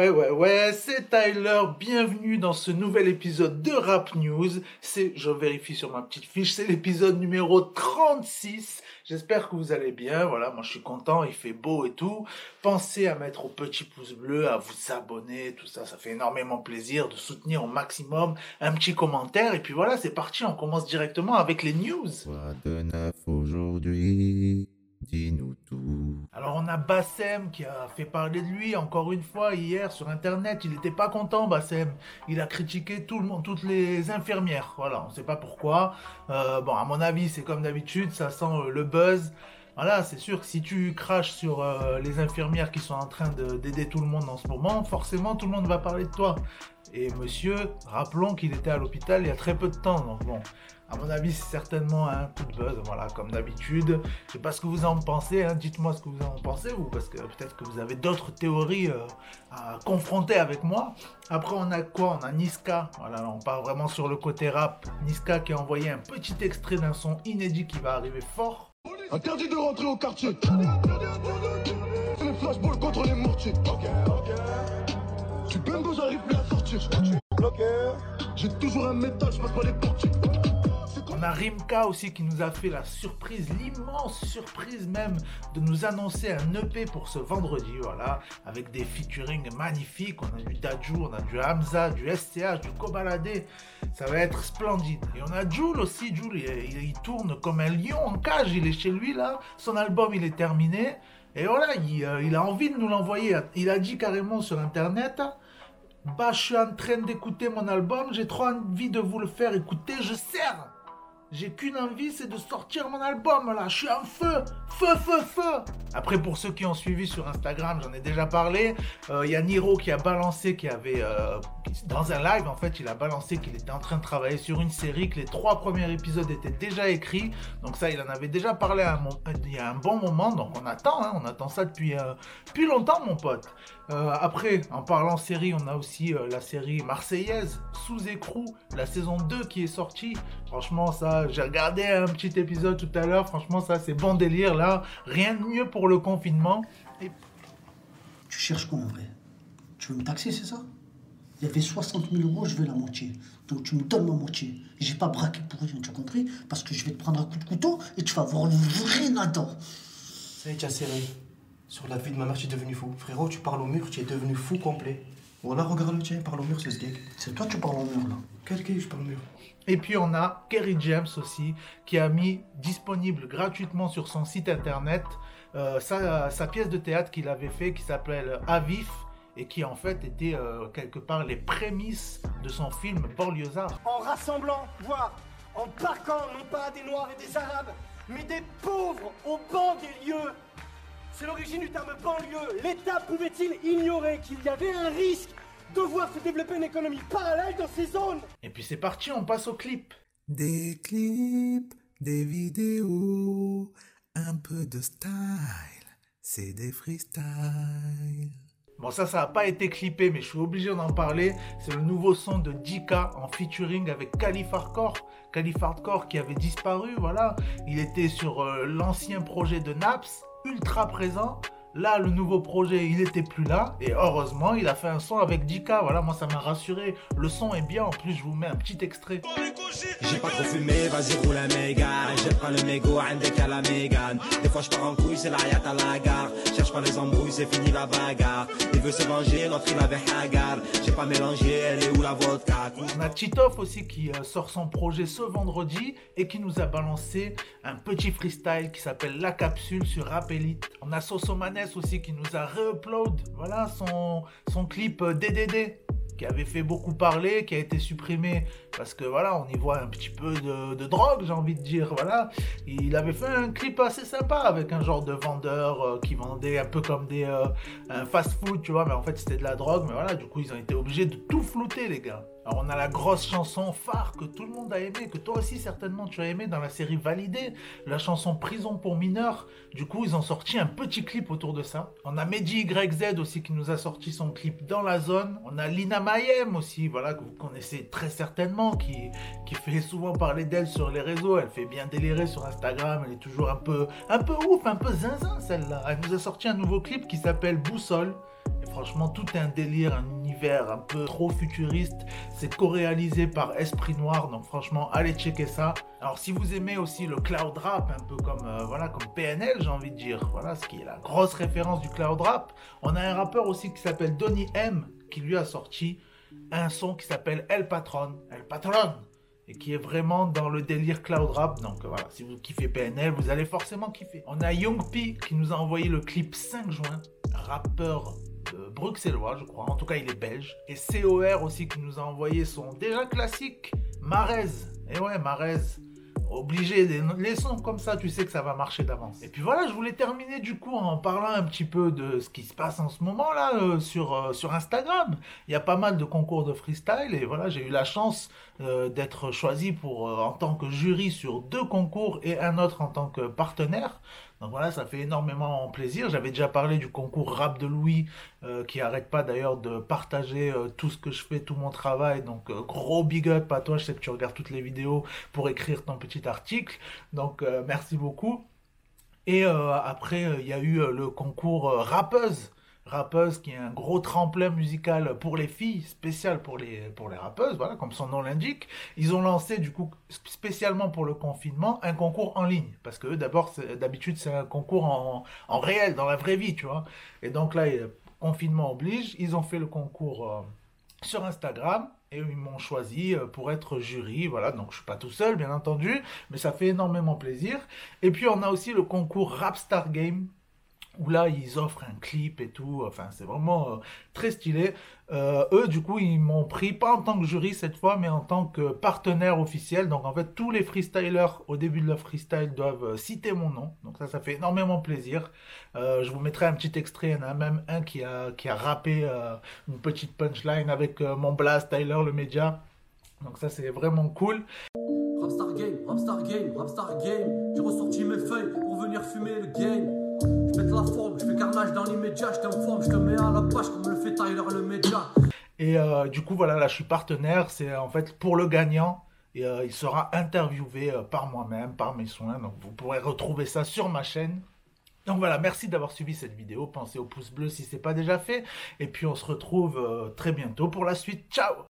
Ouais, ouais, ouais, c'est Tyler. Bienvenue dans ce nouvel épisode de Rap News. C'est, je vérifie sur ma petite fiche, c'est l'épisode numéro 36. J'espère que vous allez bien. Voilà, moi je suis content, il fait beau et tout. Pensez à mettre au petit pouce bleu, à vous abonner, tout ça. Ça fait énormément plaisir de soutenir au maximum. Un petit commentaire. Et puis voilà, c'est parti. On commence directement avec les news. De neuf aujourd'hui? Dis-nous tout. Alors on a Bassem qui a fait parler de lui encore une fois hier sur internet. Il n'était pas content Bassem. Il a critiqué tout le monde, toutes les infirmières. Voilà, on ne sait pas pourquoi. Euh, bon, à mon avis, c'est comme d'habitude, ça sent euh, le buzz. Voilà, c'est sûr que si tu craches sur euh, les infirmières qui sont en train de- d'aider tout le monde en ce moment, forcément tout le monde va parler de toi. Et monsieur, rappelons qu'il était à l'hôpital il y a très peu de temps. Donc bon, à mon avis, c'est certainement un coup de buzz. Voilà, comme d'habitude. Je sais pas ce que vous en pensez. hein. Dites-moi ce que vous en pensez, vous, parce que peut-être que vous avez d'autres théories euh, à confronter avec moi. Après, on a quoi? On a Niska. Voilà, on part vraiment sur le côté rap. Niska qui a envoyé un petit extrait d'un son inédit qui va arriver fort. Interdit de rentrer au quartier. Les flashballs contre les mortiers. Si Bembo j'arrive plus à sortir. J'ai toujours un métal, je passe pas les portiers. On a Rimka aussi qui nous a fait la surprise, l'immense surprise même de nous annoncer un EP pour ce vendredi, voilà, avec des featuring magnifiques. On a du Daju, on a du Hamza, du STH, du Kobalade. Ça va être splendide. Et on a Jules aussi. Jules, il, tourne comme un lion en cage. Il est chez lui là. Son album, il est terminé. Et voilà, il, euh, a envie de nous l'envoyer. Il a dit carrément sur internet. Bah, je suis en train d'écouter mon album, j'ai trop envie de vous le faire écouter, je serre. J'ai qu'une envie, c'est de sortir mon album là. Je suis en feu, feu, feu, feu. Après, pour ceux qui ont suivi sur Instagram, j'en ai déjà parlé. euh, Il y a Niro qui a balancé, qui avait euh, dans un live en fait, il a balancé qu'il était en train de travailler sur une série, que les trois premiers épisodes étaient déjà écrits. Donc ça, il en avait déjà parlé à un mo- il y a un bon moment. Donc on attend, hein, on attend ça depuis euh, depuis longtemps, mon pote. Euh, après, en parlant série, on a aussi euh, la série Marseillaise, sous écrou, la saison 2 qui est sortie. Franchement, ça, j'ai regardé un petit épisode tout à l'heure. Franchement, ça, c'est bon délire là. Rien de mieux pour le confinement. Et Tu cherches quoi en vrai? Tu veux me taxer, c'est ça? Il y avait 60 000 euros, je veux la moitié. Donc tu me donnes ma moitié. J'ai pas braqué pour rien, tu as compris? Parce que je vais te prendre un coup de couteau et tu vas voir le vrai Nathan. Ça y est, tu as serré. Sur la vie de ma mère, tu es devenu fou. Frérot, tu parles au mur, tu es devenu fou complet. Voilà, regarde le tien, il parle au mur, c'est ce gag. C'est toi, tu parles en mur là. Quel gay, je parle au mur? Et puis on a Kerry James aussi, qui a mis disponible gratuitement sur son site internet euh, sa, sa pièce de théâtre qu'il avait fait, qui s'appelle Avif, et qui en fait était euh, quelque part les prémices de son film Banlieusard. en rassemblant, voire en parquant non pas des Noirs et des Arabes, mais des pauvres au banc des lieux. C'est l'origine du terme banlieue. L'État pouvait-il ignorer qu'il y avait un risque de voir se développer une économie parallèle dans ces zones Et puis c'est parti, on passe au clip. Des clips, des vidéos, un peu de style, c'est des freestyles. Bon, ça, ça n'a pas été clippé, mais je suis obligé d'en parler. C'est le nouveau son de Dika en featuring avec Calif Hardcore. Calif Hardcore qui avait disparu, voilà. Il était sur euh, l'ancien projet de Naps, ultra présent. Là, le nouveau projet, il n'était plus là. Et heureusement, il a fait un son avec Dika. Voilà, moi, ça m'a rassuré. Le son est bien. En plus, je vous mets un petit extrait. J'ai pas trop fumé, vas-y, roule un méga. Je prends le mégot, un à la mégane. Des fois, je pars en couille, c'est la à la gare. Cherche pas les embrouilles, c'est fini la bagarre. Il veut se venger, l'autre, il avait hagar. J'ai pas mélangé, elle est où la vodka? On a Titoff aussi qui euh, sort son projet ce vendredi et qui nous a balancé un petit freestyle qui s'appelle La Capsule sur Rappelite. On a Sosomanet aussi qui nous a re-upload voilà, son, son clip euh, DDD qui avait fait beaucoup parler, qui a été supprimé parce que voilà, on y voit un petit peu de, de drogue, j'ai envie de dire. Voilà, il avait fait un clip assez sympa avec un genre de vendeur euh, qui vendait un peu comme des euh, fast-food, tu vois, mais en fait c'était de la drogue. Mais voilà, du coup ils ont été obligés de tout flouter, les gars. On a la grosse chanson phare que tout le monde a aimé, que toi aussi certainement tu as aimé dans la série Validée, la chanson Prison pour mineurs. Du coup ils ont sorti un petit clip autour de ça. On a Mehdi YZ aussi qui nous a sorti son clip dans la zone. On a Lina Mayem aussi, voilà que vous connaissez très certainement, qui, qui fait souvent parler d'elle sur les réseaux. Elle fait bien délirer sur Instagram, elle est toujours un peu, un peu ouf, un peu zinzin celle-là. Elle nous a sorti un nouveau clip qui s'appelle Boussole. Et franchement, tout est un délire, un un peu trop futuriste. C'est co-réalisé par Esprit Noir, donc franchement, allez checker ça. Alors, si vous aimez aussi le cloud rap, un peu comme euh, voilà, comme PNL, j'ai envie de dire, voilà, ce qui est la grosse référence du cloud rap. On a un rappeur aussi qui s'appelle Donny M, qui lui a sorti un son qui s'appelle El Patron. El Patron et qui est vraiment dans le délire cloud rap. Donc voilà, si vous kiffez PNL, vous allez forcément kiffer. On a Young P qui nous a envoyé le clip 5 juin, rappeur bruxellois, je crois. En tout cas, il est belge. Et COR aussi qui nous a envoyé son déjà classique, Marez. Et ouais, Marez. Obligé, les sons comme ça, tu sais que ça va marcher d'avance. Et puis voilà, je voulais terminer du coup en parlant un petit peu de ce qui se passe en ce moment là euh, sur, euh, sur Instagram. Il y a pas mal de concours de freestyle et voilà, j'ai eu la chance euh, d'être choisi pour en tant que jury sur deux concours et un autre en tant que partenaire. Donc voilà, ça fait énormément plaisir. J'avais déjà parlé du concours Rap de Louis, qui arrête pas d'ailleurs de partager tout ce que je fais, tout mon travail. Donc gros big up à toi, je sais que tu regardes toutes les vidéos pour écrire ton petit article. Donc merci beaucoup. Et après, il y a eu le concours rappeuse rappeuse qui est un gros tremplin musical pour les filles, spécial pour les, pour les rappeuses, voilà, comme son nom l'indique. Ils ont lancé, du coup, spécialement pour le confinement, un concours en ligne. Parce que d'abord, d'habitude, c'est un concours en, en, réel, dans la vraie vie, tu vois. Et donc là, confinement oblige, ils ont fait le concours euh, sur Instagram et ils m'ont choisi euh, pour être jury, voilà, donc je suis pas tout seul bien entendu, mais ça fait énormément plaisir. Et puis on a aussi le concours Rapstar Game où là ils offrent un clip et tout, enfin c'est vraiment euh, très stylé. Euh, eux du coup ils m'ont pris pas en tant que jury cette fois mais en tant que partenaire officiel. Donc en fait tous les freestylers au début de leur freestyle doivent euh, citer mon nom. Donc ça ça fait énormément plaisir. je vous mettrai un petit extrait, il y en a même un qui a, qui a rappé une petite punchline avec mon blast Tyler le média. Donc ça c'est vraiment cool. Rapstar Game, Rapstar Game, Rapstar Game, j'ai ressorti mes feuilles pour venir fumer le game. Je la forme, je fais carnage dans l'immédiat, je t'informe, je te mets à la page comme le fait Tyler le média. Et euh, du coup, voilà, là, je suis partenaire. C'est en fait pour le gagnant. Et euh, il sera interviewé euh, par moi-même, par mes soins. Donc, vous pourrez retrouver ça sur ma chaîne. Donc voilà, merci d'avoir suivi cette vidéo. Pensez au pouce bleu si ce n'est pas déjà fait. Et puis, on se retrouve très bientôt pour la suite. Ciao